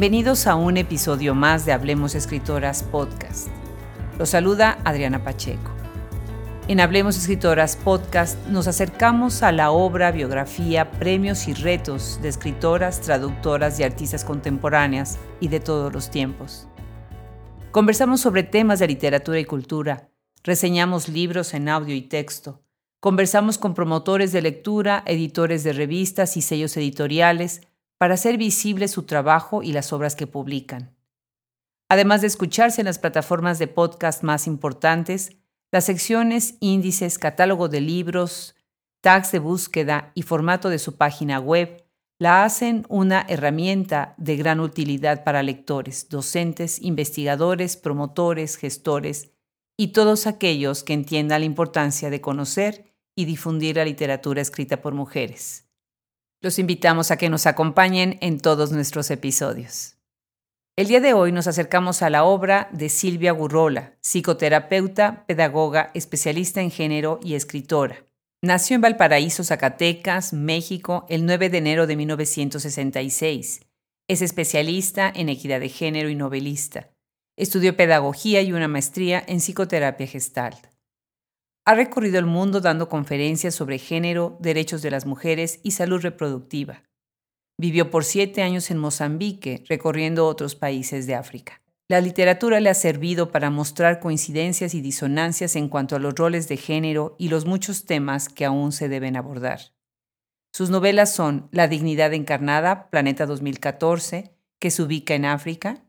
Bienvenidos a un episodio más de Hablemos Escritoras Podcast. Los saluda Adriana Pacheco. En Hablemos Escritoras Podcast nos acercamos a la obra, biografía, premios y retos de escritoras, traductoras y artistas contemporáneas y de todos los tiempos. Conversamos sobre temas de literatura y cultura, reseñamos libros en audio y texto, conversamos con promotores de lectura, editores de revistas y sellos editoriales para hacer visible su trabajo y las obras que publican. Además de escucharse en las plataformas de podcast más importantes, las secciones, índices, catálogo de libros, tags de búsqueda y formato de su página web la hacen una herramienta de gran utilidad para lectores, docentes, investigadores, promotores, gestores y todos aquellos que entiendan la importancia de conocer y difundir la literatura escrita por mujeres. Los invitamos a que nos acompañen en todos nuestros episodios. El día de hoy nos acercamos a la obra de Silvia Gurrola, psicoterapeuta, pedagoga, especialista en género y escritora. Nació en Valparaíso, Zacatecas, México, el 9 de enero de 1966. Es especialista en equidad de género y novelista. Estudió pedagogía y una maestría en psicoterapia gestalt. Ha recorrido el mundo dando conferencias sobre género, derechos de las mujeres y salud reproductiva. Vivió por siete años en Mozambique, recorriendo otros países de África. La literatura le ha servido para mostrar coincidencias y disonancias en cuanto a los roles de género y los muchos temas que aún se deben abordar. Sus novelas son La dignidad encarnada, Planeta 2014, que se ubica en África,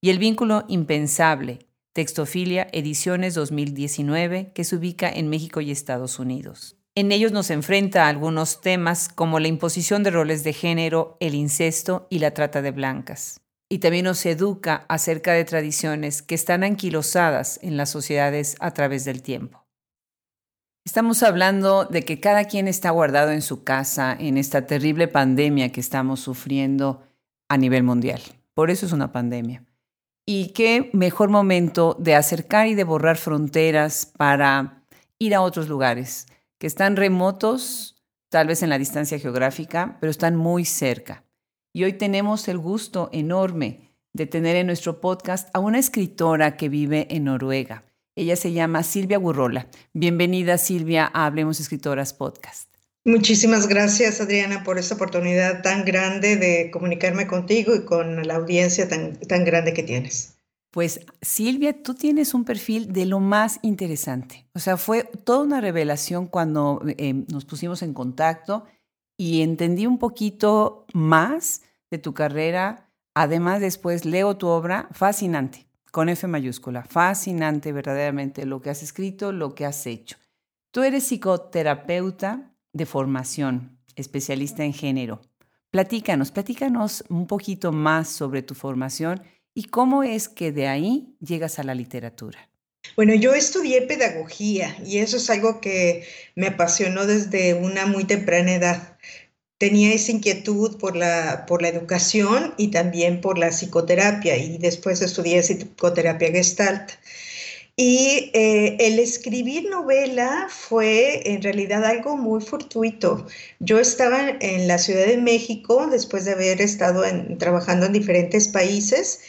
y El vínculo impensable, Textofilia Ediciones 2019, que se ubica en México y Estados Unidos. En ellos nos enfrenta a algunos temas como la imposición de roles de género, el incesto y la trata de blancas. Y también nos educa acerca de tradiciones que están anquilosadas en las sociedades a través del tiempo. Estamos hablando de que cada quien está guardado en su casa en esta terrible pandemia que estamos sufriendo a nivel mundial. Por eso es una pandemia. Y qué mejor momento de acercar y de borrar fronteras para ir a otros lugares que están remotos, tal vez en la distancia geográfica, pero están muy cerca. Y hoy tenemos el gusto enorme de tener en nuestro podcast a una escritora que vive en Noruega. Ella se llama Silvia Burrola. Bienvenida Silvia a Hablemos Escritoras Podcast. Muchísimas gracias, Adriana, por esta oportunidad tan grande de comunicarme contigo y con la audiencia tan, tan grande que tienes. Pues Silvia, tú tienes un perfil de lo más interesante. O sea, fue toda una revelación cuando eh, nos pusimos en contacto y entendí un poquito más de tu carrera. Además, después leo tu obra, fascinante, con F mayúscula, fascinante verdaderamente lo que has escrito, lo que has hecho. Tú eres psicoterapeuta, de formación, especialista en género. Platícanos, platícanos un poquito más sobre tu formación y cómo es que de ahí llegas a la literatura. Bueno, yo estudié pedagogía y eso es algo que me apasionó desde una muy temprana edad. Tenía esa inquietud por la, por la educación y también por la psicoterapia y después estudié psicoterapia gestalt. Y eh, el escribir novela fue en realidad algo muy fortuito. Yo estaba en la Ciudad de México después de haber estado trabajando en diferentes países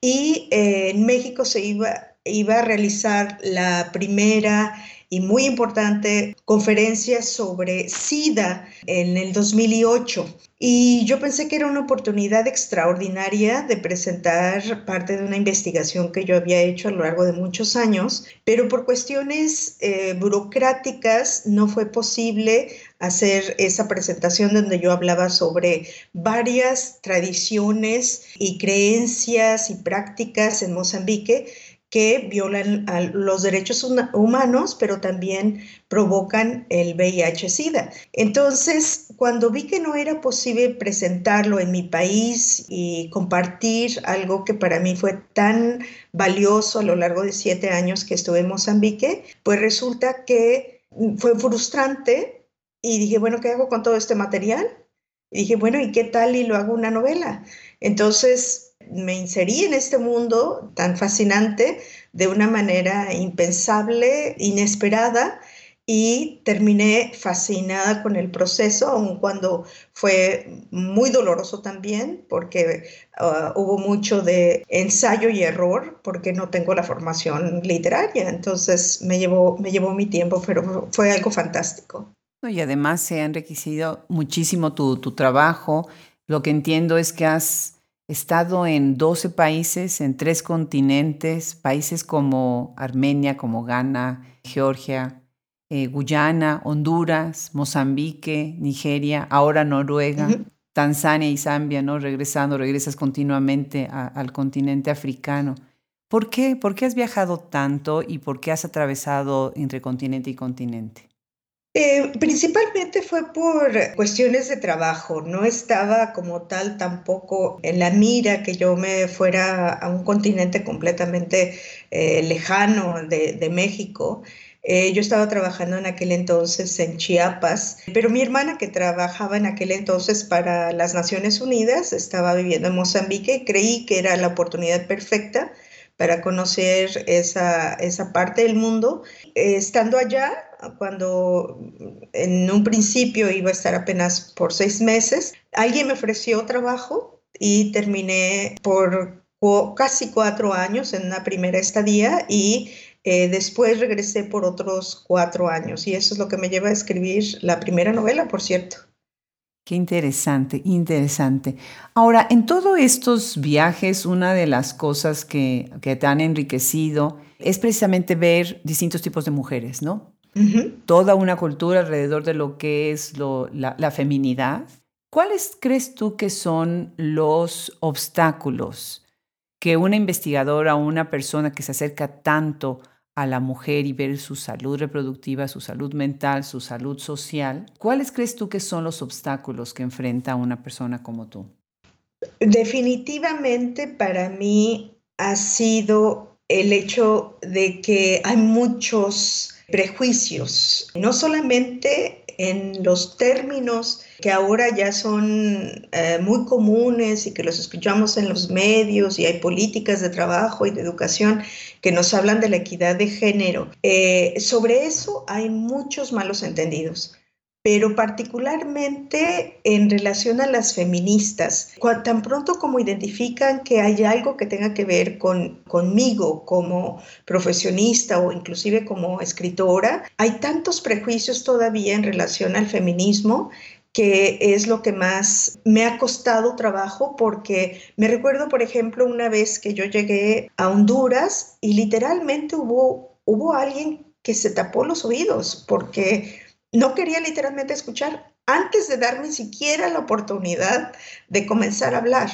y eh, en México se iba, iba a realizar la primera y muy importante conferencia sobre SIDA en el 2008. Y yo pensé que era una oportunidad extraordinaria de presentar parte de una investigación que yo había hecho a lo largo de muchos años, pero por cuestiones eh, burocráticas no fue posible hacer esa presentación donde yo hablaba sobre varias tradiciones y creencias y prácticas en Mozambique que violan los derechos humanos, pero también provocan el VIH-Sida. Entonces, cuando vi que no era posible presentarlo en mi país y compartir algo que para mí fue tan valioso a lo largo de siete años que estuve en Mozambique, pues resulta que fue frustrante y dije, bueno, ¿qué hago con todo este material? Y dije, bueno, ¿y qué tal y lo hago una novela? Entonces, me inserí en este mundo tan fascinante de una manera impensable, inesperada, y terminé fascinada con el proceso, aun cuando fue muy doloroso también, porque uh, hubo mucho de ensayo y error, porque no tengo la formación literaria, entonces me llevó, me llevó mi tiempo, pero fue algo fantástico. Y además se ha enriquecido muchísimo tu, tu trabajo. Lo que entiendo es que has estado en 12 países, en tres continentes, países como Armenia, como Ghana, Georgia, eh, Guyana, Honduras, Mozambique, Nigeria, ahora Noruega, Tanzania y Zambia, ¿no? Regresando, regresas continuamente al continente africano. ¿Por qué? ¿Por qué has viajado tanto y por qué has atravesado entre continente y continente? Eh, principalmente fue por cuestiones de trabajo, no estaba como tal tampoco en la mira que yo me fuera a un continente completamente eh, lejano de, México. Eh, yo estaba trabajando en aquel entonces en Chiapas, pero mi hermana que trabajaba en aquel entonces para las Naciones Unidas estaba viviendo en Mozambique y creí que era la oportunidad perfecta para conocer esa, esa parte del mundo. Eh, estando allá, cuando en un principio iba a estar apenas por seis meses, alguien me ofreció trabajo y terminé por casi cuatro años en una primera estadía y eh, después regresé por otros cuatro años y eso es lo que me lleva a escribir la primera novela, por cierto. Qué interesante, interesante. Ahora, en todos estos viajes, una de las cosas que, que te han enriquecido es precisamente ver distintos tipos de mujeres, ¿no? Toda una cultura alrededor de lo que es la, la feminidad. ¿Cuáles crees tú que son los obstáculos que una investigadora o una persona que se acerca tanto a la mujer y ver su salud reproductiva, su salud mental, su salud social, ¿cuáles crees tú que son los obstáculos que enfrenta una persona como tú? Definitivamente para mí ha sido el hecho de que hay muchos prejuicios, no solamente en los términos que ahora ya son eh, muy comunes y que los escuchamos en los medios y hay políticas de trabajo y de educación que nos hablan de la equidad de género. Eh, sobre eso hay muchos malos entendidos pero particularmente en relación a las feministas. Tan pronto como identifican que hay algo que tenga que ver con, conmigo como profesionista o inclusive como escritora, hay tantos prejuicios todavía en relación al feminismo que es lo que más me ha costado trabajo porque me recuerdo, por ejemplo, una vez que yo llegué a Honduras y literalmente hubo, hubo alguien que se tapó los oídos porque no quería literalmente escuchar antes de darme siquiera la oportunidad de comenzar a hablar.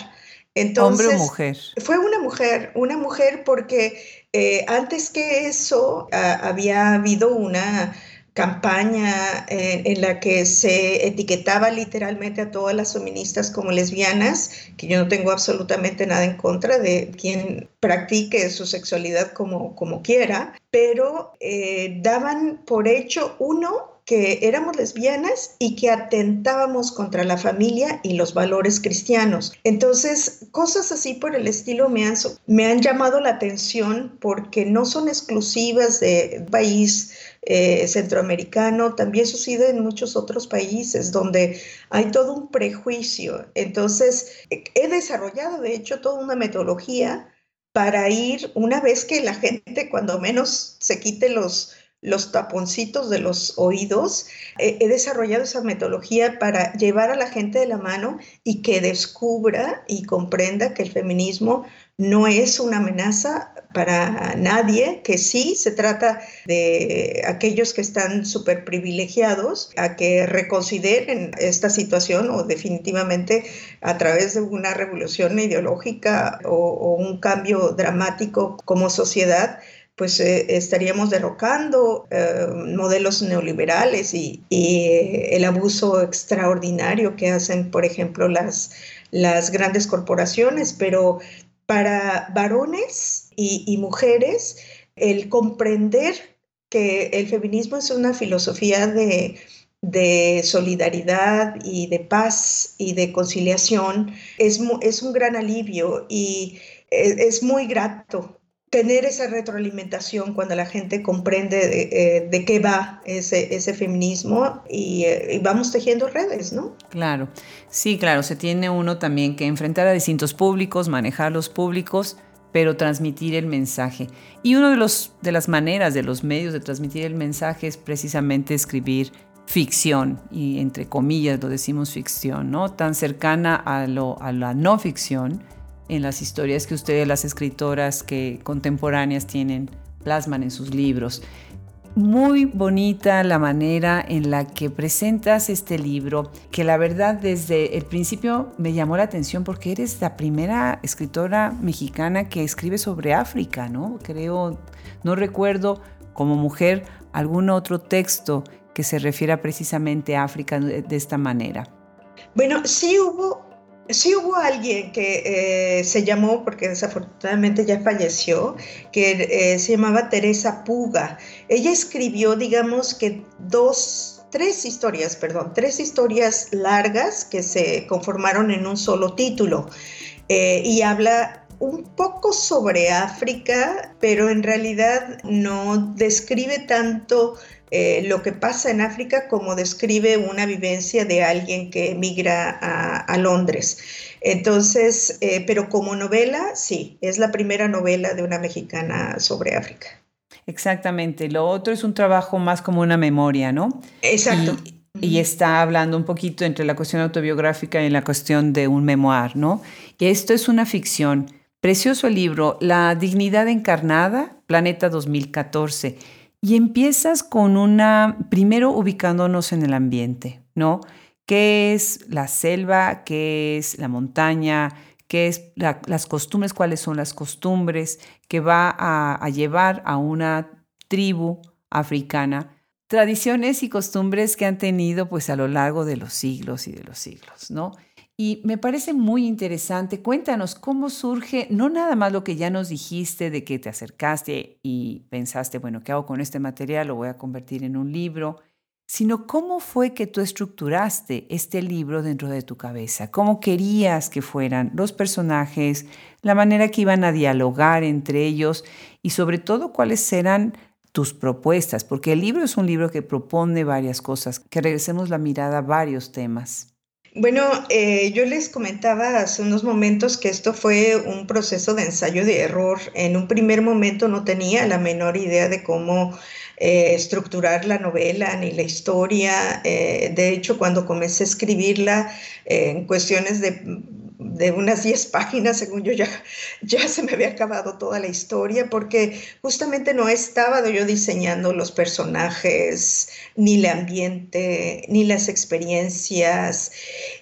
Entonces, ¿Hombre o mujer? Fue una mujer, una mujer porque eh, antes que eso ah, había habido una campaña en, la que se etiquetaba literalmente a todas las feministas como lesbianas, que yo no tengo absolutamente nada en contra de quien practique su sexualidad como, como quiera, pero eh, daban por hecho uno que éramos lesbianas y que atentábamos contra la familia y los valores cristianos. Entonces, cosas así por el estilo me han, me han llamado la atención porque no son exclusivas de país eh, centroamericano, también sucede en muchos otros países donde hay todo un prejuicio. Entonces, he desarrollado, de hecho, toda una metodología para ir, una vez que la gente cuando menos se quite los los taponcitos de los oídos. he desarrollado esa metodología para llevar a la gente de la mano y que descubra y comprenda que el feminismo no es una amenaza para nadie, que sí se trata de aquellos que están súper privilegiados a que reconsideren esta situación o definitivamente a través de una revolución ideológica o, o un cambio dramático como sociedad pues eh, estaríamos derrocando eh, modelos neoliberales y, eh, el abuso extraordinario que hacen, por ejemplo, las, las grandes corporaciones, pero para varones y, mujeres, el comprender que el feminismo es una filosofía de, de solidaridad y de paz y de conciliación es, es un gran alivio y es, es muy grato tener esa retroalimentación cuando la gente comprende de, eh, qué va ese, ese feminismo eh, y, vamos tejiendo redes, ¿no? Claro, sí, claro, se tiene uno también que enfrentar a distintos públicos, manejar los públicos, pero transmitir el mensaje. Y una de, los, de las maneras, de los medios de transmitir el mensaje es precisamente escribir ficción, y entre comillas lo decimos ficción, ¿no? Tan cercana a, lo, a la no ficción en las historias que ustedes, las escritoras que contemporáneas tienen, plasman en sus libros. Muy bonita la manera en la que presentas este libro, que la verdad desde el principio me llamó la atención porque eres la primera escritora mexicana que escribe sobre África, ¿no? Creo, no recuerdo como mujer algún otro texto que se refiera precisamente a África de, esta manera. Bueno, sí hubo Sí hubo alguien que eh, se llamó, porque desafortunadamente ya falleció, que eh, se llamaba Teresa Puga. Ella escribió, digamos que dos, tres historias, perdón, tres historias largas que se conformaron en un solo título. Eh, y habla un poco sobre África, pero en realidad no describe tanto eh, lo que pasa en África como describe una vivencia de alguien que emigra a, Londres. Entonces, eh, pero como novela, sí, es la primera novela de una mexicana sobre África. Exactamente. Lo otro es un trabajo más como una memoria, ¿no? Exacto. Y, está hablando un poquito entre la cuestión autobiográfica y la cuestión de un memoir, ¿no? Y esto es una ficción. Precioso libro, La dignidad encarnada, Planeta 2014. Y empiezas con una, primero ubicándonos en el ambiente, ¿no? ¿Qué es la selva? ¿Qué es la montaña? ¿Qué es las costumbres? ¿Cuáles son las costumbres que va a, llevar a una tribu africana? Tradiciones y costumbres que han tenido pues a lo largo de los siglos y de los siglos, ¿no? Y me parece muy interesante. Cuéntanos cómo surge, no nada más lo que ya nos dijiste de que te acercaste y pensaste, bueno, ¿qué hago con este material? Lo voy a convertir en un libro, sino cómo fue que tú estructuraste este libro dentro de tu cabeza, cómo querías que fueran los personajes, la manera que iban a dialogar entre ellos y sobre todo cuáles eran tus propuestas, porque el libro es un libro que propone varias cosas, que regresemos la mirada a varios temas. Bueno, eh, yo les comentaba hace unos momentos que esto fue un proceso de ensayo de error. En un primer momento no tenía la menor idea de cómo eh, estructurar la novela ni la historia. Eh, de hecho, cuando comencé a escribirla en cuestiones de de unas 10 páginas, según yo ya, ya se me había acabado toda la historia, porque justamente no estaba yo diseñando los personajes, ni el ambiente, ni las experiencias.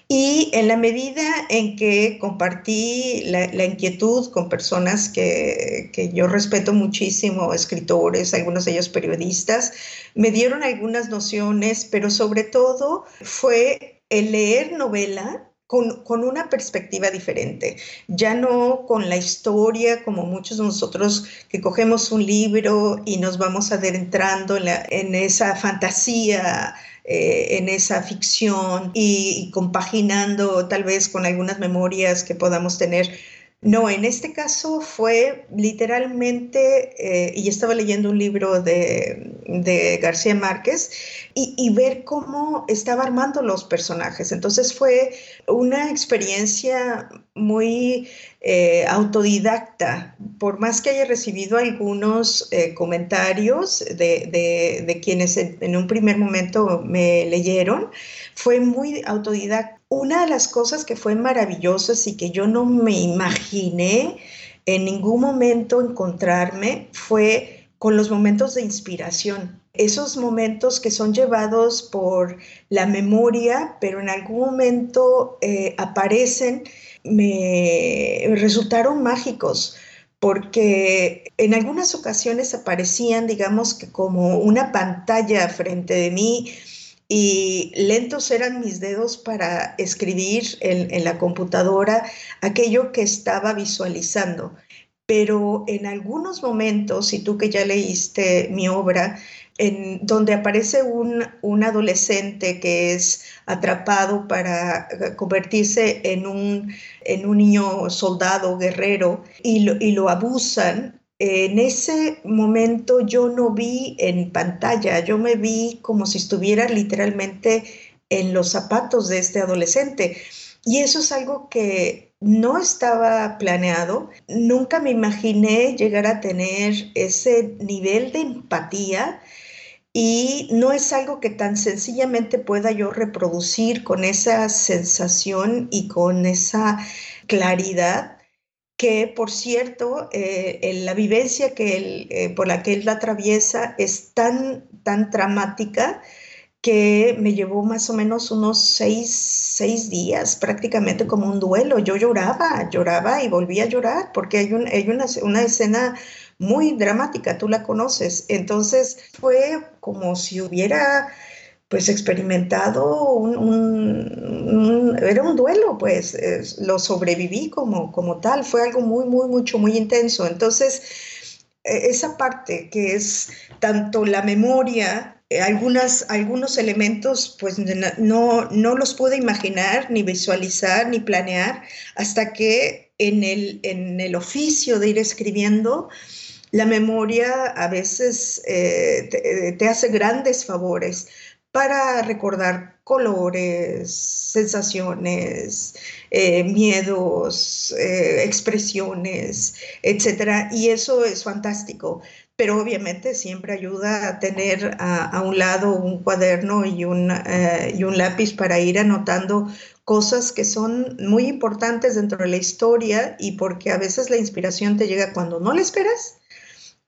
Y en la medida en que compartí la, inquietud con personas que, que, yo respeto muchísimo, escritores, algunos de ellos periodistas, me dieron algunas nociones, pero sobre todo fue el leer novela con, una perspectiva diferente, ya no con la historia como muchos de nosotros que cogemos un libro y nos vamos adentrando en, en esa fantasía, eh, en esa ficción y compaginando tal vez con algunas memorias que podamos tener no, en este caso fue literalmente, eh, y estaba leyendo un libro de, García Márquez, y, ver cómo estaba armando los personajes. Entonces fue una experiencia muy eh, autodidacta, por más que haya recibido algunos eh, comentarios de, quienes en un primer momento me leyeron, fue muy autodidacta una de las cosas que fue maravillosas y que yo no me imaginé en ningún momento encontrarme fue con los momentos de inspiración. Esos momentos que son llevados por la memoria, pero en algún momento eh, aparecen, me resultaron mágicos porque en algunas ocasiones aparecían, digamos que como una pantalla frente de mí, y lentos eran mis dedos para escribir en, la computadora aquello que estaba visualizando. Pero en algunos momentos, y tú que ya leíste mi obra, en donde aparece un, adolescente que es atrapado para convertirse en un, en un niño soldado, guerrero, y lo abusan, en ese momento yo no vi en pantalla, yo me vi como si estuviera literalmente en los zapatos de este adolescente. Y eso es algo que no estaba planeado. Nunca me imaginé llegar a tener ese nivel de empatía y no es algo que tan sencillamente pueda yo reproducir con esa sensación y con esa claridad que, por cierto, eh, la vivencia que eh, por la que él la atraviesa es tan, tan dramática que me llevó más o menos unos seis, días, prácticamente como un duelo. Yo lloraba, lloraba y volvía a llorar, porque hay, hay una, una escena muy dramática, tú la conoces. Entonces fue como si hubiera pues experimentado un, era un duelo, pues lo sobreviví como, como tal, fue algo muy, muy, mucho, muy intenso. Entonces, e, esa parte que es tanto la memoria eh, algunos elementos pues no, no los pude imaginar, ni visualizar, ni planear, hasta que en el, en el oficio de ir escribiendo, la memoria a veces eh, te, hace grandes favores para recordar colores, sensaciones, eh, miedos, expresiones, etc. Y eso es fantástico pero obviamente siempre ayuda a tener a, un lado un cuaderno y un, eh, y un lápiz para ir anotando cosas que son muy importantes dentro de la historia y porque a veces la inspiración te llega cuando no la esperas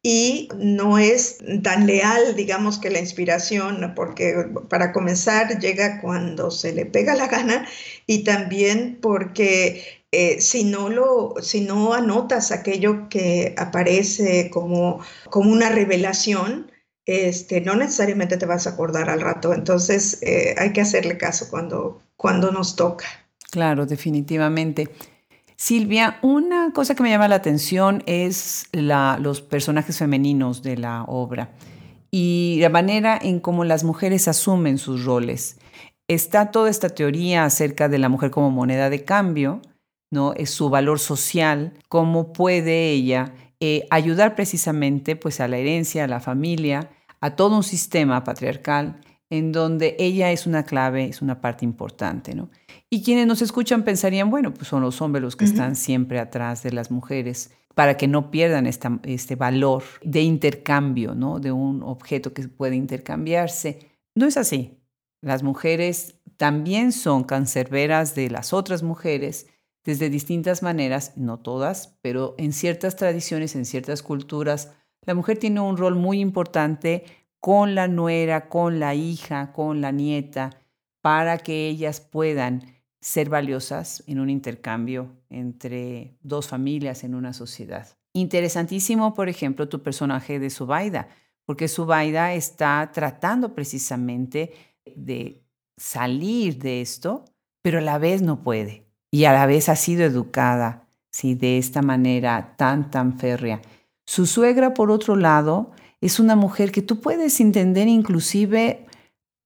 y no es tan leal, digamos, que la inspiración, porque para comenzar llega cuando se le pega la gana y también porque eh, si, no lo, si no anotas aquello que aparece como, como una revelación, este, no necesariamente te vas a acordar al rato. Entonces eh, hay que hacerle caso cuando, cuando nos toca. Claro, definitivamente. Silvia, una cosa que me llama la atención es la, los personajes femeninos de la obra y la manera en cómo las mujeres asumen sus roles. Está toda esta teoría acerca de la mujer como moneda de cambio, ¿no? Es su valor social, cómo puede ella eh, ayudar precisamente pues, a la herencia, a la familia, a todo un sistema patriarcal en donde ella es una clave, es una parte importante. ¿no? Y quienes nos escuchan pensarían, bueno, pues son los hombres los que están siempre atrás de las mujeres para que no pierdan este valor de intercambio, ¿no? de un objeto que puede intercambiarse. No es así. Las mujeres también son cancerberas de las otras mujeres desde distintas maneras, no todas, pero en ciertas tradiciones, en ciertas culturas, la mujer tiene un rol muy importante con la nuera, con la hija, con la nieta, para que ellas puedan ser valiosas en un intercambio entre dos familias en una sociedad. Interesantísimo, por ejemplo, tu personaje de Subaida, porque Subaida está tratando precisamente de salir de esto, pero a la vez no puede y a la vez ha sido educada ¿sí? de esta manera tan, tan férrea. Su suegra, por otro lado, es una mujer que tú puedes entender inclusive,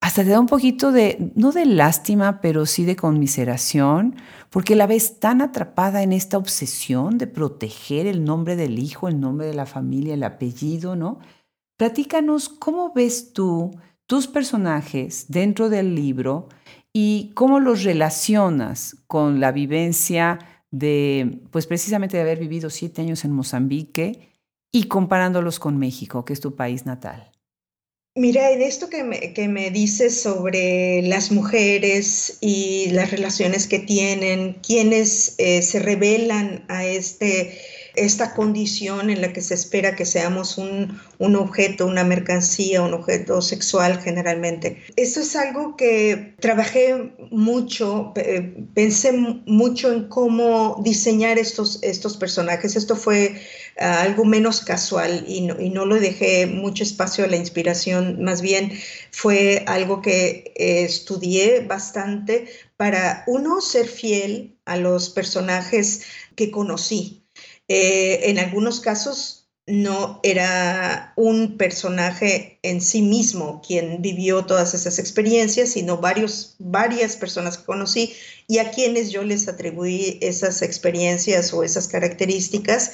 hasta te da un poquito de, no de lástima, pero sí de conmiseración, porque la ves tan atrapada en esta obsesión de proteger el nombre del hijo, el nombre de la familia, el apellido, ¿no? Platícanos cómo ves tú tus personajes dentro del libro y cómo los relacionas con la vivencia de, pues precisamente de haber vivido siete años en Mozambique y comparándolos con México, que es tu país natal. Mira, en esto que me, que me dices sobre las mujeres y las relaciones que tienen, quienes eh, se revelan a este esta condición en la que se espera que seamos un, objeto, una mercancía, un objeto sexual generalmente. Esto es algo que trabajé mucho, pensé mucho en cómo diseñar estos, estos personajes. Esto fue algo menos casual y no, y no lo dejé mucho espacio a la inspiración, más bien fue algo que estudié bastante para, uno, ser fiel a los personajes que conocí, eh, en algunos casos no era un personaje en sí mismo quien vivió todas esas experiencias, sino varios, varias personas que conocí y a quienes yo les atribuí esas experiencias o esas características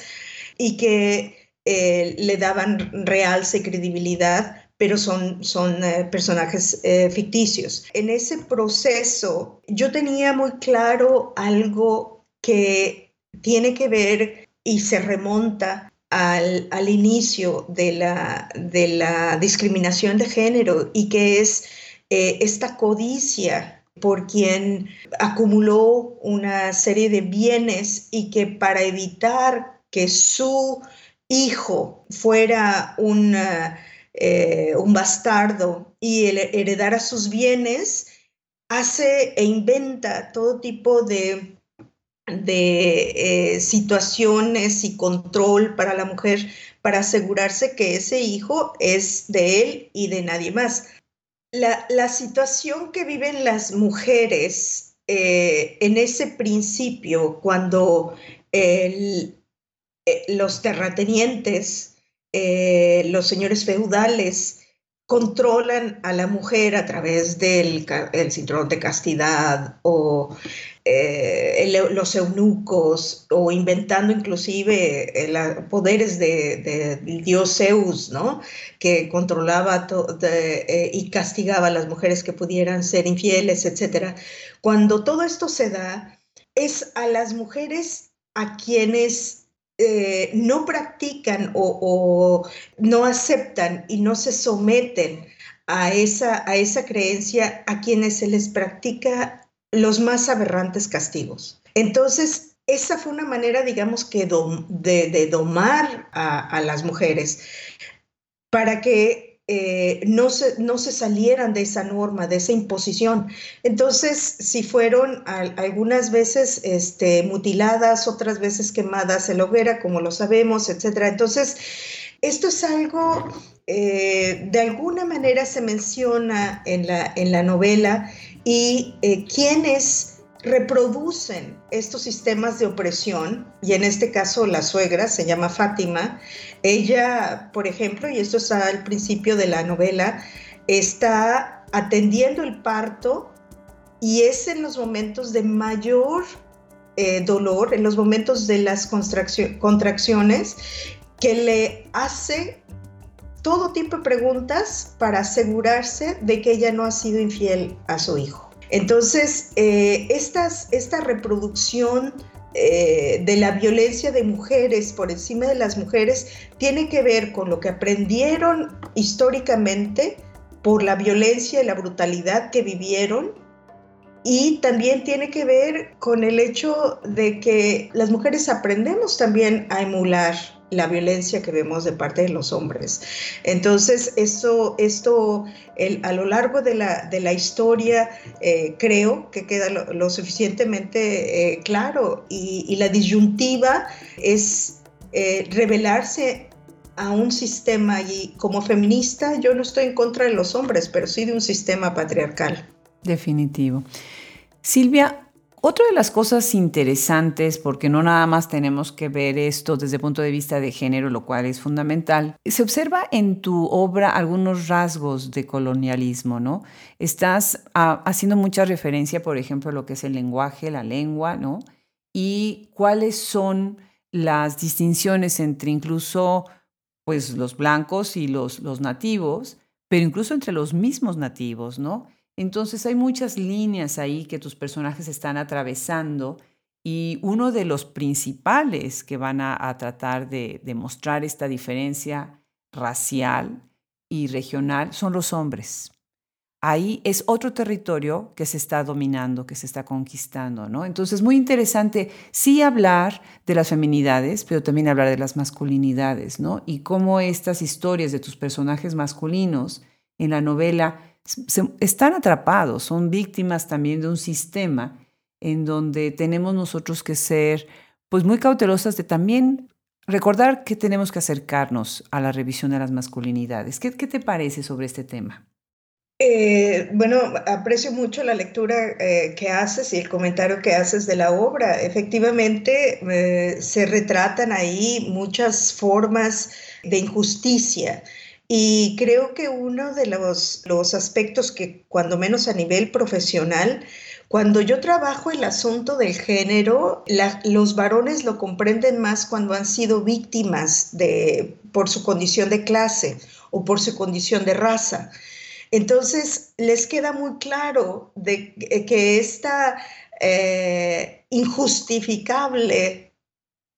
y que eh, le daban realce y credibilidad, pero son, son eh, personajes eh, ficticios. En ese proceso yo tenía muy claro algo que tiene que ver y se remonta al, al inicio de la, de la discriminación de género y que es esta codicia por quien acumuló una serie de bienes y que para evitar que su hijo fuera un, eh, un bastardo y heredara sus bienes, hace e inventa todo tipo de, de eh, situaciones y control para la mujer para asegurarse que ese hijo es de él y de nadie más. La, situación que viven las mujeres eh, en ese principio, cuando el, eh, los terratenientes, eh, los señores feudales, controlan a la mujer a través del el cinturón de castidad o eh, los eunucos o inventando inclusive poderes del de dios Zeus, ¿no? que controlaba y castigaba a las mujeres que pudieran ser infieles, etc. Cuando todo esto se da, es a las mujeres a quienes eh, no practican o, no aceptan y no se someten a esa, a esa creencia a quienes se les practica los más aberrantes castigos. Entonces, esa fue una manera, digamos, que de, domar a, las mujeres para que eh, no, se, no se salieran de esa norma, de esa imposición. Entonces, si fueron algunas veces este, mutiladas, otras veces quemadas en la hoguera, como lo sabemos, etc. Entonces, esto es algo, eh, de alguna manera se menciona en la, en la novela y eh, quienes reproducen estos sistemas de opresión, y en este caso la suegra se llama Fátima, ella, por ejemplo, y esto está al principio de la novela, está atendiendo el parto y es en los momentos de mayor eh, dolor, en los momentos de las contracciones, que le hace todo tipo de preguntas para asegurarse de que ella no ha sido infiel a su hijo. Entonces, eh, esta reproducción eh, de la violencia de mujeres por encima de las mujeres tiene que ver con lo que aprendieron históricamente por la violencia y la brutalidad que vivieron y también tiene que ver con el hecho de que las mujeres aprendemos también a emular la violencia que vemos de parte de los hombres. Entonces, esto, esto a lo largo de la, de la historia eh, creo que queda lo, suficientemente eh, claro y, la disyuntiva es eh, revelarse a un sistema y como feminista yo no estoy en contra de los hombres, pero sí de un sistema patriarcal. Definitivo. Silvia, otra de las cosas interesantes, porque no nada más tenemos que ver esto desde el punto de vista de género, lo cual es fundamental, se observa en tu obra algunos rasgos de colonialismo, ¿no? Estás ah, haciendo mucha referencia, por ejemplo, a lo que es el lenguaje, la lengua, ¿no? Y cuáles son las distinciones entre incluso pues los blancos y los, los nativos, pero incluso entre los mismos nativos, ¿no? Entonces hay muchas líneas ahí que tus personajes están atravesando y uno de los principales que van a, tratar de, demostrar esta diferencia racial y regional son los hombres. Ahí es otro territorio que se está dominando, que se está conquistando, ¿no? Entonces, muy interesante sí hablar de las feminidades, pero también hablar de las masculinidades, ¿no? Y cómo estas historias de tus personajes masculinos en la novela están atrapados, son víctimas también de un sistema en donde tenemos nosotros que ser pues muy cautelosas de también recordar que tenemos que acercarnos a la revisión de las masculinidades. ¿Qué, te parece sobre este tema? Eh, bueno, aprecio mucho la lectura eh, que haces y el comentario que haces de la obra. Efectivamente, eh, se retratan ahí muchas formas de injusticia y creo que uno de los, aspectos que, cuando menos a nivel profesional, Cuando yo trabajo el asunto del género, los varones lo comprenden más cuando han sido víctimas de, por su condición de clase o por su condición de raza. Entonces, les queda muy claro de, que esta eh, injustificable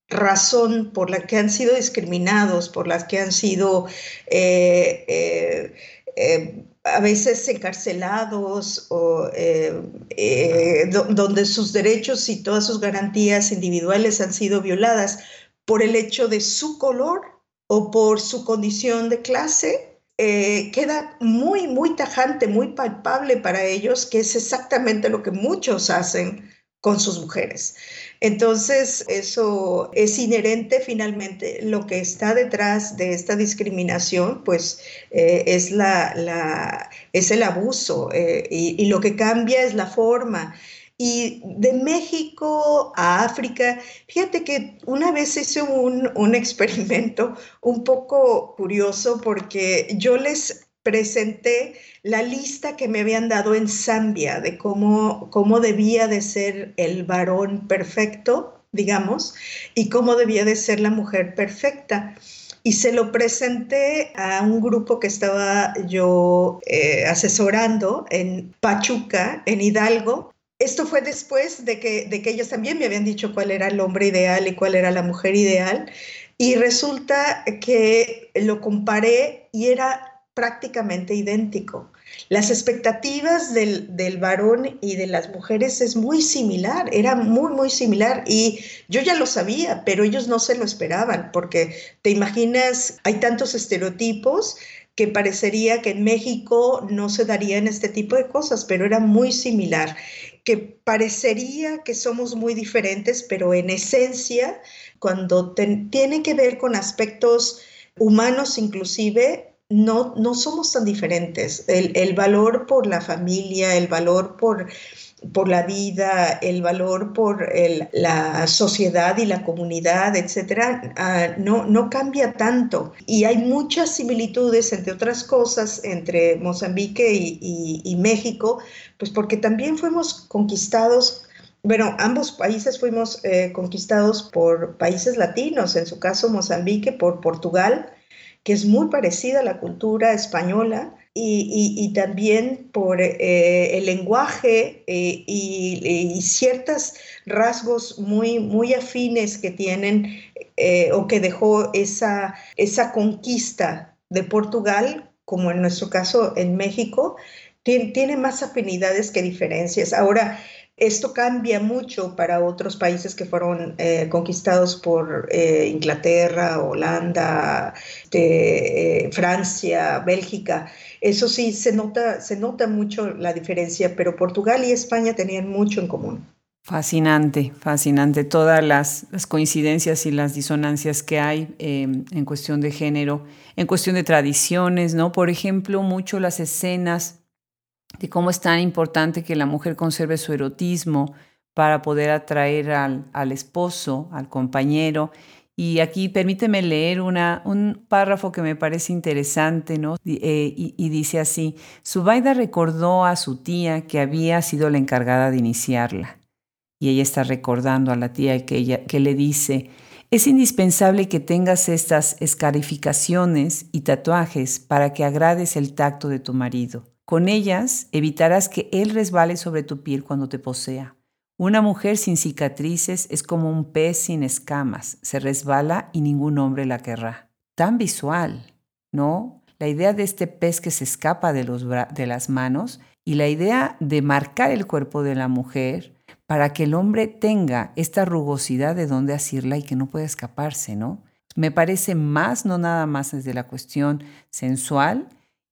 razón por la que han sido discriminados, por las que han sido eh, eh, a veces encarcelados o donde sus derechos y todas sus garantías individuales han sido violadas por el hecho de su color o por su condición de clase, eh, queda muy, muy tajante, muy palpable para ellos, que es exactamente lo que muchos hacen con sus mujeres. Entonces, eso es inherente finalmente. Lo que está detrás de esta discriminación, pues, eh, es, la, es el abuso eh, y, y, lo que cambia es la forma. Y de México a África, fíjate que una vez hice un, un experimento un poco curioso porque yo les presenté la lista que me habían dado en Zambia de cómo, cómo debía de ser el varón perfecto, digamos, y cómo debía de ser la mujer perfecta. Y se lo presenté a un grupo que estaba yo eh, asesorando en Pachuca, en Hidalgo, esto fue después de que, de que ellos también me habían dicho cuál era el hombre ideal y cuál era la mujer ideal. Y resulta que lo comparé y era prácticamente idéntico. Las expectativas del, del, varón y de las mujeres es muy similar, era muy, muy similar. Y yo ya lo sabía, pero ellos no se lo esperaban, porque te imaginas, hay tantos estereotipos que parecería que en México no se darían este tipo de cosas, pero era muy similar que parecería que somos muy diferentes, pero en esencia, cuando tiene que ver con aspectos humanos inclusive, no, no somos tan diferentes. El, el valor por la familia, el valor por por la vida, el valor por la sociedad y la comunidad, etcétera, ah, no, no cambia tanto. Y hay muchas similitudes, entre otras cosas, entre Mozambique y, México, pues porque también fuimos conquistados bueno, ambos países fuimos eh, conquistados por países latinos, en su caso Mozambique por Portugal, que es muy parecida a la cultura española, y, también por eh, el lenguaje eh, y, ciertos rasgos muy, muy afines que tienen eh, o que dejó esa, esa conquista de Portugal, como en nuestro caso en México, tiene, tiene más afinidades que diferencias. Ahora, esto cambia mucho para otros países que fueron eh, conquistados por eh, Inglaterra, Holanda, eh, Francia, Bélgica. Eso sí, se nota, se nota mucho la diferencia, pero Portugal y España tenían mucho en común. Fascinante, fascinante. Todas las, coincidencias y las disonancias que hay em, en cuestión de género, en cuestión de tradiciones, ¿no? Por ejemplo, mucho las escenas de cómo es tan importante que la mujer conserve su erotismo para poder atraer al, esposo, al compañero. Y aquí permíteme leer una, un párrafo que me parece interesante, ¿no? Eh, y, dice así, Zubaida recordó a su tía que había sido la encargada de iniciarla. Y ella está recordando a la tía que, ella, que le dice, es indispensable que tengas estas escarificaciones y tatuajes para que agrades el tacto de tu marido. Con ellas evitarás que él resbale sobre tu piel cuando te posea. Una mujer sin cicatrices es como un pez sin escamas, se resbala y ningún hombre la querrá. Tan visual, ¿no? La idea de este pez que se escapa de, las manos y la idea de marcar el cuerpo de la mujer para que el hombre tenga esta rugosidad de dónde asirla y que no pueda escaparse, ¿no? Me parece más, no nada más desde la cuestión sensual,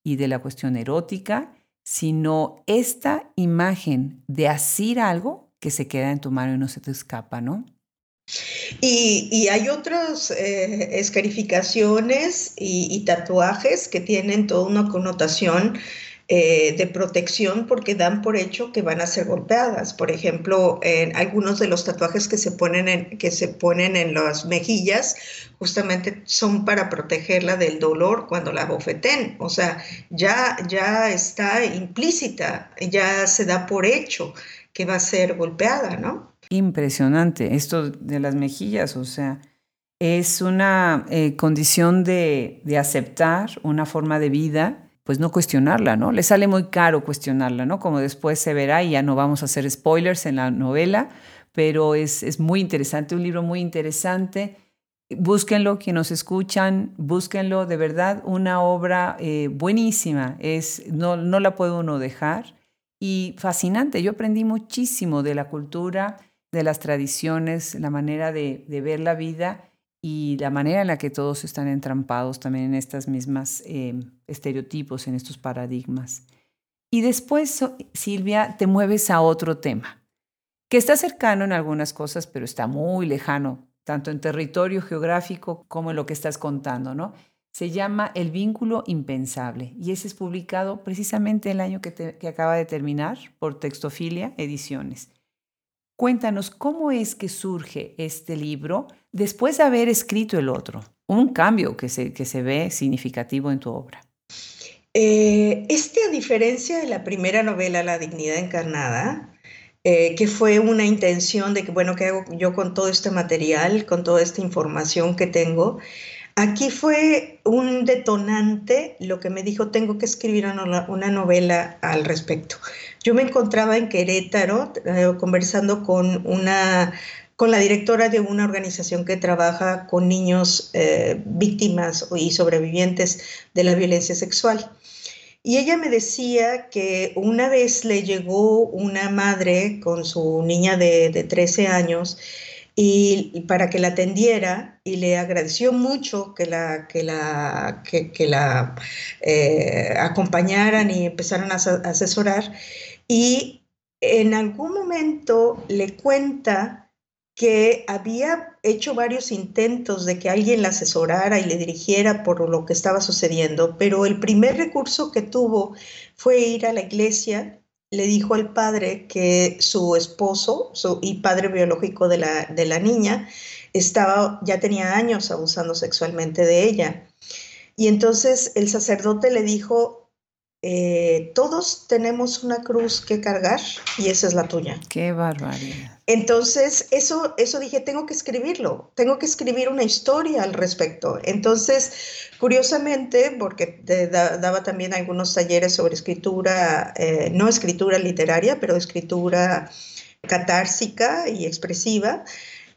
y de la cuestión erótica, sino esta imagen de asir algo que se queda en tu mano y no se te escapa, ¿no? Y, hay otras eh, escarificaciones y, y, tatuajes que tienen toda una connotación eh, de protección porque dan por hecho que van a ser golpeadas. Por ejemplo, en algunos de los tatuajes que se ponen en, que se ponen en las mejillas justamente son para protegerla del dolor cuando la bofeten. O sea, ya, ya está implícita, ya se da por hecho que va a ser golpeada, ¿no? Impresionante, esto de las mejillas, o sea, es una eh, condición de, de, aceptar una forma de vida, pues no cuestionarla, ¿no? Le sale muy caro cuestionarla, ¿no? Como después se verá y ya no vamos a hacer spoilers en la novela, pero es, es muy interesante, un libro muy interesante. Búsquenlo, quienes nos escuchan, búsquenlo, de verdad, una obra eh, buenísima, es, no, no la puede uno dejar y fascinante. Yo aprendí muchísimo de la cultura, de las tradiciones, la manera de, de ver la vida y la manera en la que todos están entrampados también en estas mismas eh, estereotipos, en estos paradigmas. Y después, Silvia, te mueves a otro tema, que está cercano en algunas cosas, pero está muy lejano, tanto en territorio geográfico como en lo que estás contando, ¿no? Se llama El vínculo impensable y ese es publicado precisamente el año que, que acaba de terminar por Textofilia Ediciones. Cuéntanos cómo es que surge este libro después de haber escrito el otro. Un cambio que se, que se ve significativo en tu obra. Eh, este, a diferencia de la primera novela, La Dignidad Encarnada, eh, que fue una intención de que, bueno, ¿qué hago yo con todo este material, con toda esta información que tengo? Aquí fue un detonante lo que me dijo, tengo que escribir una, novela al respecto. Yo me encontraba en Querétaro eh, conversando con una con la directora de una organización que trabaja con niños eh, víctimas y sobrevivientes de la violencia sexual. Y ella me decía que una vez le llegó una madre con su niña de, de 13 años y, para que la atendiera y le agradeció mucho que la, que la, que, la eh, acompañaran y empezaran a asesorar. Y en algún momento le cuenta que había hecho varios intentos de que alguien la asesorara y le dirigiera por lo que estaba sucediendo, pero el primer recurso que tuvo fue ir a la iglesia le dijo al padre que su esposo su, y padre biológico de la, de la niña estaba, ya tenía años abusando sexualmente de ella. Y entonces el sacerdote le dijo, eh, todos tenemos una cruz que cargar y esa es la tuya. Qué barbaridad. Entonces, eso, eso dije, tengo que escribirlo, tengo que escribir una historia al respecto. Entonces, curiosamente, porque daba también algunos talleres sobre escritura, eh, no escritura literaria, pero escritura catársica y expresiva,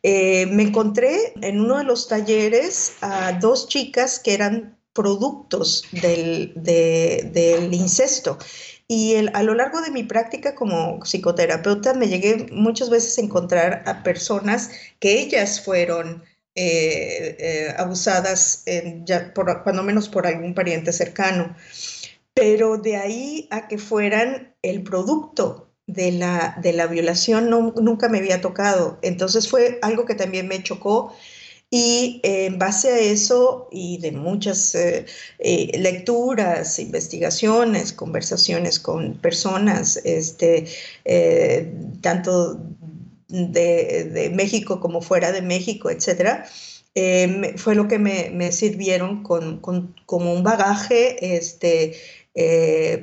eh, me encontré en uno de los talleres a dos chicas que eran productos del, del incesto. Y el, a lo largo de mi práctica como psicoterapeuta me llegué muchas veces a encontrar a personas que ellas fueron eh, eh, abusadas, ya por, cuando menos por algún pariente cercano. Pero de ahí a que fueran el producto de la, de la violación no, nunca me había tocado. Entonces fue algo que también me chocó y en base a eso y de muchas eh, eh, lecturas, investigaciones, conversaciones con personas, este, eh, tanto de, México como fuera de México, etcétera, fue lo que me, sirvieron como un bagaje este,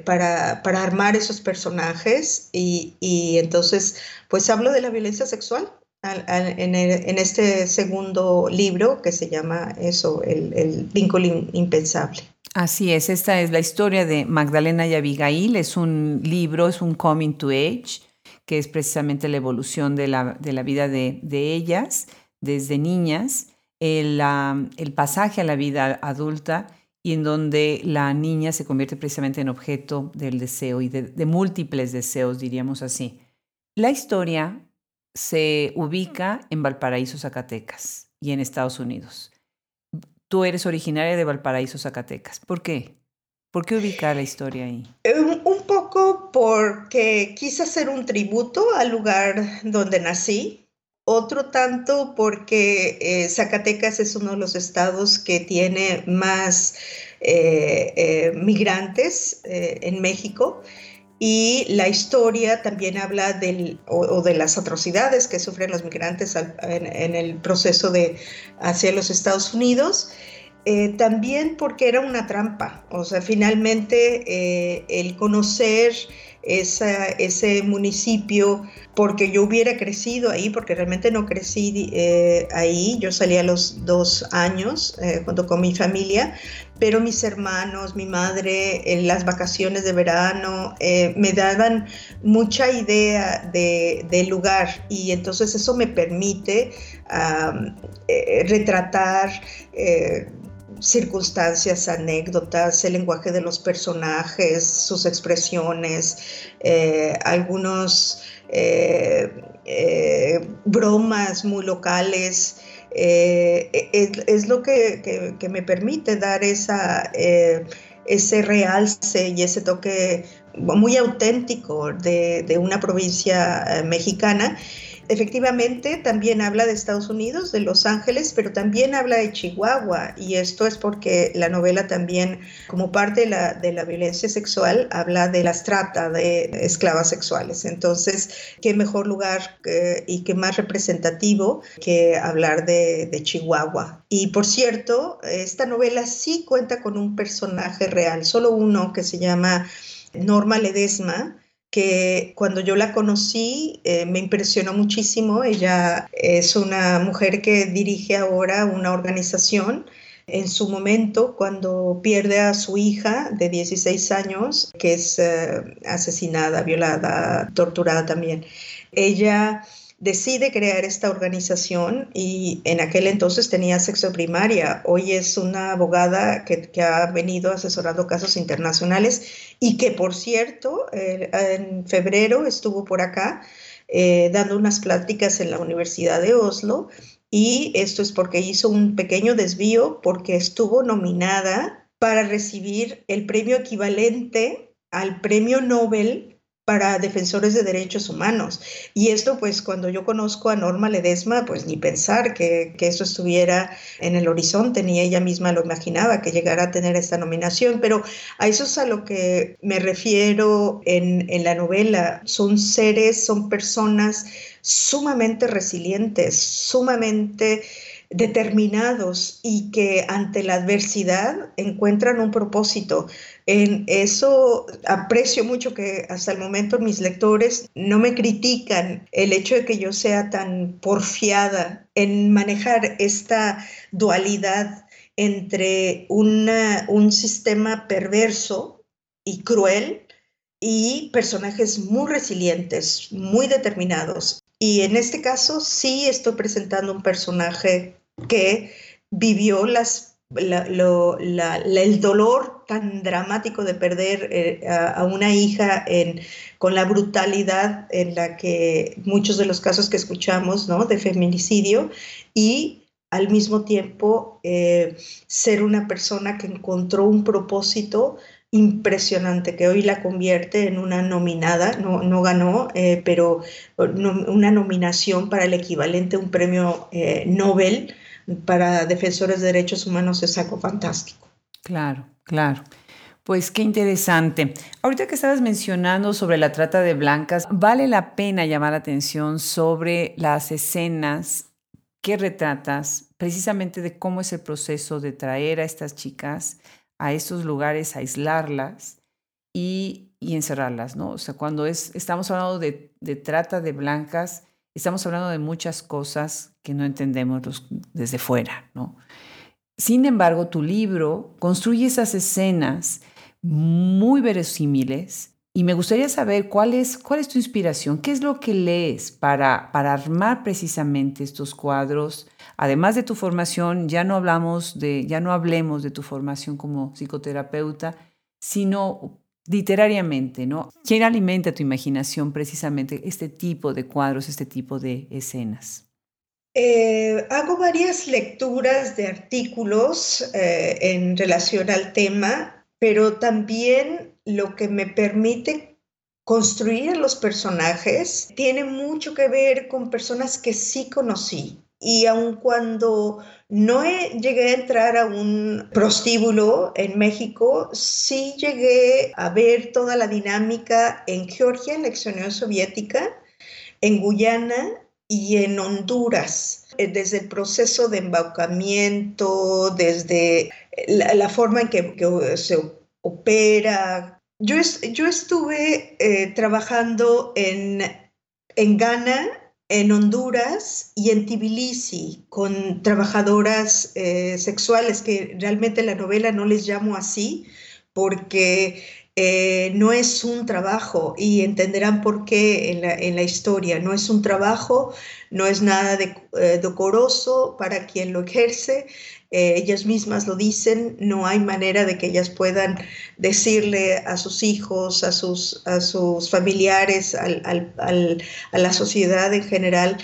para, para, armar esos personajes y, y entonces pues hablo de la violencia sexual en, este segundo libro que se llama eso, el, vínculo impensable. Así es, esta es la historia de Magdalena y Abigail, es un libro, es un coming to age, que es precisamente la evolución de la, de la vida de, de, ellas desde niñas, el, el pasaje a la vida adulta y en donde la niña se convierte precisamente en objeto del deseo y de, de múltiples deseos, diríamos así. La historia se ubica en Valparaíso, Zacatecas y en Estados Unidos. Tú eres originaria de Valparaíso, Zacatecas. ¿Por qué? ¿Por qué ubicar la historia ahí? Un, poco porque quise hacer un tributo al lugar donde nací, otro tanto porque eh, Zacatecas es uno de los estados que tiene más eh, eh, migrantes en México y la historia también habla del, o, de las atrocidades que sufren los migrantes en, el proceso de hacia los Estados Unidos. Eh, también porque era una trampa, o sea, finalmente eh, el conocer ese municipio porque yo hubiera crecido ahí, porque realmente no crecí eh, ahí, yo salí a los dos años eh, junto con mi familia, pero mis hermanos, mi madre, en las vacaciones de verano, eh, me daban mucha idea del lugar y entonces eso me permite retratar circunstancias, anécdotas, el lenguaje de los personajes, sus expresiones, eh, algunos eh, eh, bromas muy locales. Es, lo que, me permite dar esa, ese realce y ese toque muy auténtico de una provincia mexicana efectivamente también habla de Estados Unidos, de Los Ángeles, pero también habla de Chihuahua y esto es porque la novela también, como parte de la, de la violencia sexual, habla de las trata de esclavas sexuales. Entonces, qué mejor lugar eh, y qué más representativo que hablar de, de Chihuahua. Y por cierto, esta novela sí cuenta con un personaje real, solo uno que se llama Norma Ledesma, que cuando yo la conocí eh, me impresionó muchísimo. Ella es una mujer que dirige ahora una organización. En su momento, cuando pierde a su hija de 16 años, que es eh, asesinada, violada, torturada también, ella decide crear esta organización y en aquel entonces tenía sexo primaria. Hoy es una abogada que, ha venido asesorando casos internacionales y que, por cierto, en febrero estuvo por acá eh, dando unas pláticas en la Universidad de Oslo y esto es porque hizo un pequeño desvío porque estuvo nominada para recibir el premio equivalente al premio Nobel para defensores de derechos humanos. Y esto, pues, cuando yo conozco a Norma Ledesma, pues ni pensar que, que, eso estuviera en el horizonte, ni ella misma lo imaginaba, que llegara a tener esta nominación. Pero a eso es a lo que me refiero en, en la novela. Son seres, son personas sumamente resilientes, sumamente determinados y que ante la adversidad encuentran un propósito. En eso aprecio mucho que hasta el momento mis lectores no me critican el hecho de que yo sea tan porfiada en manejar esta dualidad entre un sistema perverso y cruel y personajes muy resilientes, muy determinados. Y en este caso sí estoy presentando un personaje que vivió las, el dolor tan dramático de perder eh, a, una hija con la brutalidad en la que muchos de los casos que escuchamos ¿no? de feminicidio y al mismo tiempo eh, ser una persona que encontró un propósito impresionante que hoy la convierte en una nominada, no, no ganó, eh, pero una nominación para el equivalente a un premio eh, Nobel para defensores de derechos humanos es algo fantástico. Claro, claro. Pues qué interesante. Ahorita que estabas mencionando sobre la trata de blancas, vale la pena llamar la atención sobre las escenas que retratas precisamente de cómo es el proceso de traer a estas chicas a esos lugares, aislarlas y, encerrarlas, ¿no? O sea, cuando es, estamos hablando de, de, trata de blancas, estamos hablando de muchas cosas que no entendemos desde fuera, ¿no? Sin embargo, tu libro construye esas escenas muy verosímiles y me gustaría saber cuál es, cuál es tu inspiración, qué es lo que lees para, para armar precisamente estos cuadros Además de tu formación, ya no hablamos de, ya no hablemos de tu formación como psicoterapeuta, sino literariamente, ¿no? ¿Quién alimenta tu imaginación precisamente este tipo de cuadros, este tipo de escenas? Eh, hago varias lecturas de artículos eh, en relación al tema, pero también lo que me permite construir los personajes tiene mucho que ver con personas que sí conocí, y aun cuando no llegué a entrar a un prostíbulo en México, sí llegué a ver toda la dinámica en Georgia, en la ex Unión Soviética, en Guyana y en Honduras, eh, desde el proceso de embaucamiento, desde la, forma en que, se opera, Yo, yo estuve eh, trabajando en, en Ghana, en Honduras y en Tbilisi con trabajadoras eh, sexuales, que realmente la novela no les llamo así porque eh, no es un trabajo y entenderán por qué en la, en la, historia. No es un trabajo, no es nada de, decoroso para quien lo ejerce, eh, ellas mismas lo dicen, no hay manera de que ellas puedan decirle a sus hijos, a sus, a sus familiares, a la sociedad en general,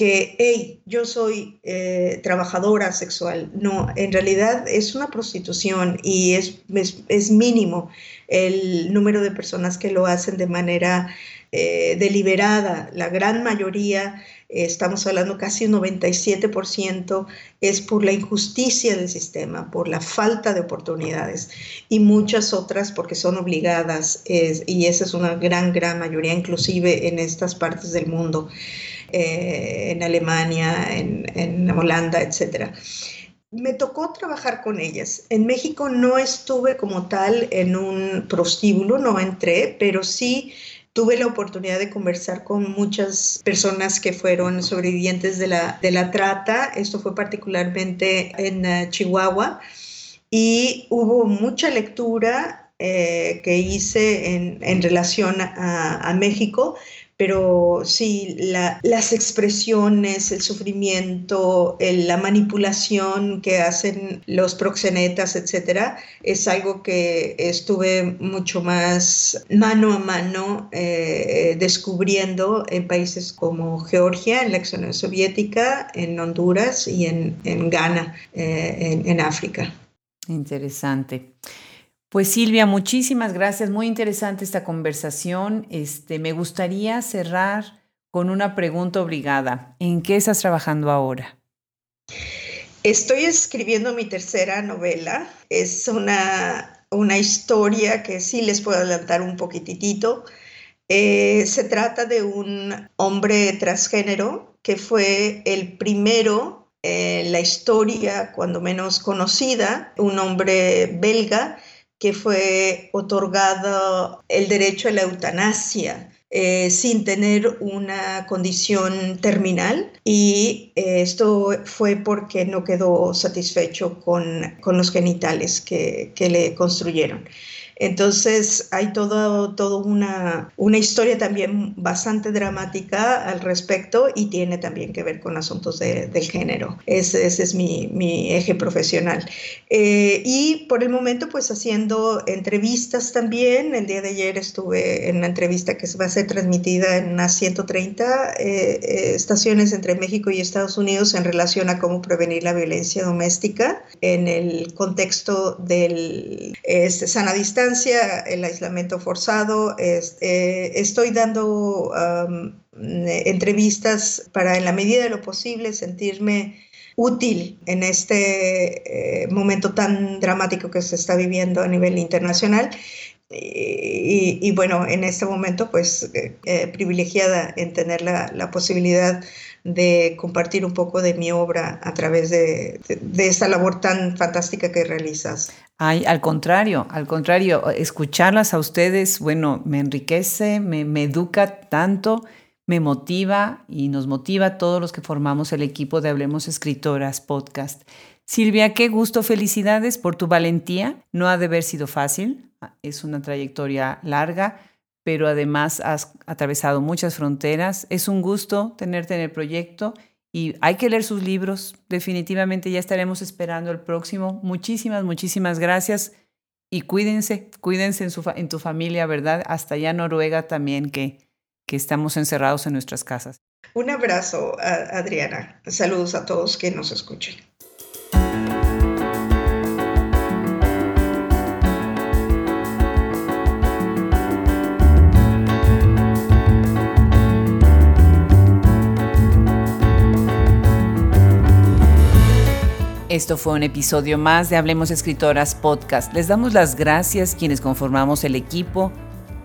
que, hey, yo soy eh, trabajadora sexual. No, en realidad es una prostitución y es, es, es mínimo el número de personas que lo hacen de manera eh, deliberada. La gran mayoría, eh, estamos hablando casi un 97%, es por la injusticia del sistema, por la falta de oportunidades y muchas otras porque son obligadas y esa es una gran, gran mayoría, inclusive en estas partes del mundo, eh, en Alemania, en, Holanda, etcétera me tocó trabajar con ellas. En México no estuve como tal en un prostíbulo, no entré, pero sí tuve la oportunidad de conversar con muchas personas que fueron sobrevivientes de la, de la trata. Esto fue particularmente en uh, Chihuahua. Y hubo mucha lectura eh, que hice en, en relación a, a México, pero sí, las expresiones, el sufrimiento, la manipulación que hacen los proxenetas, etcétera, es algo que estuve mucho más mano a mano eh, descubriendo en países como Georgia, en la ex Unión Soviética, en Honduras y en, Ghana, eh, en, en África. Interesante. Pues Silvia, muchísimas gracias. Muy interesante esta conversación. Este, me gustaría cerrar con una pregunta obligada. ¿En qué estás trabajando ahora? Estoy escribiendo mi tercera novela. Es una, una historia que sí les puedo adelantar un poquitito. Eh, se trata de un hombre transgénero que fue el primero en la historia, cuando menos conocida, un hombre belga que fue otorgado el derecho a la eutanasia eh, sin tener una condición terminal y eh, esto fue porque no quedó satisfecho con, con los genitales que, que le construyeron. Entonces hay toda todo una, una, historia también bastante dramática al respecto y tiene también que ver con asuntos de, del género. Ese, ese es mi, mi, eje profesional. Eh, y por el momento pues haciendo entrevistas también. El día de ayer estuve en una entrevista que va a ser transmitida en unas 130 eh, eh, estaciones entre México y Estados Unidos en relación a cómo prevenir la violencia doméstica en el contexto del este, sana distancia el aislamiento forzado. Eh, estoy dando entrevistas para, en la medida de lo posible, sentirme útil en este eh, momento tan dramático que se está viviendo a nivel internacional. Y, bueno, en este momento, pues eh, privilegiada en tener la, la posibilidad de compartir un poco de mi obra a través de, de, esta labor tan fantástica que realizas. Ay, al contrario, al contrario, escucharlas a ustedes, bueno, me enriquece, me, me educa tanto, me motiva y nos motiva a todos los que formamos el equipo de Hablemos Escritoras podcast. Silvia, qué gusto, felicidades por tu valentía. No ha de haber sido fácil, es una trayectoria larga pero además has atravesado muchas fronteras. Es un gusto tenerte en el proyecto y hay que leer sus libros. Definitivamente ya estaremos esperando el próximo. Muchísimas, muchísimas gracias y cuídense, cuídense en, su, en tu familia, ¿verdad? Hasta allá Noruega también, que, que estamos encerrados en nuestras casas. Un abrazo, Adriana. Saludos a todos que nos escuchen. Esto fue un episodio más de Hablemos Escritoras Podcast. Les damos las gracias quienes conformamos el equipo.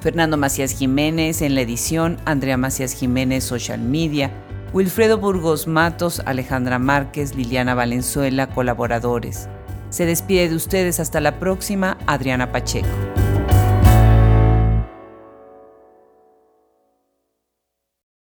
Fernando Macías Jiménez en la edición, Andrea Macías Jiménez Social Media, Wilfredo Burgos Matos, Alejandra Márquez, Liliana Valenzuela, colaboradores. Se despide de ustedes hasta la próxima, Adriana Pacheco.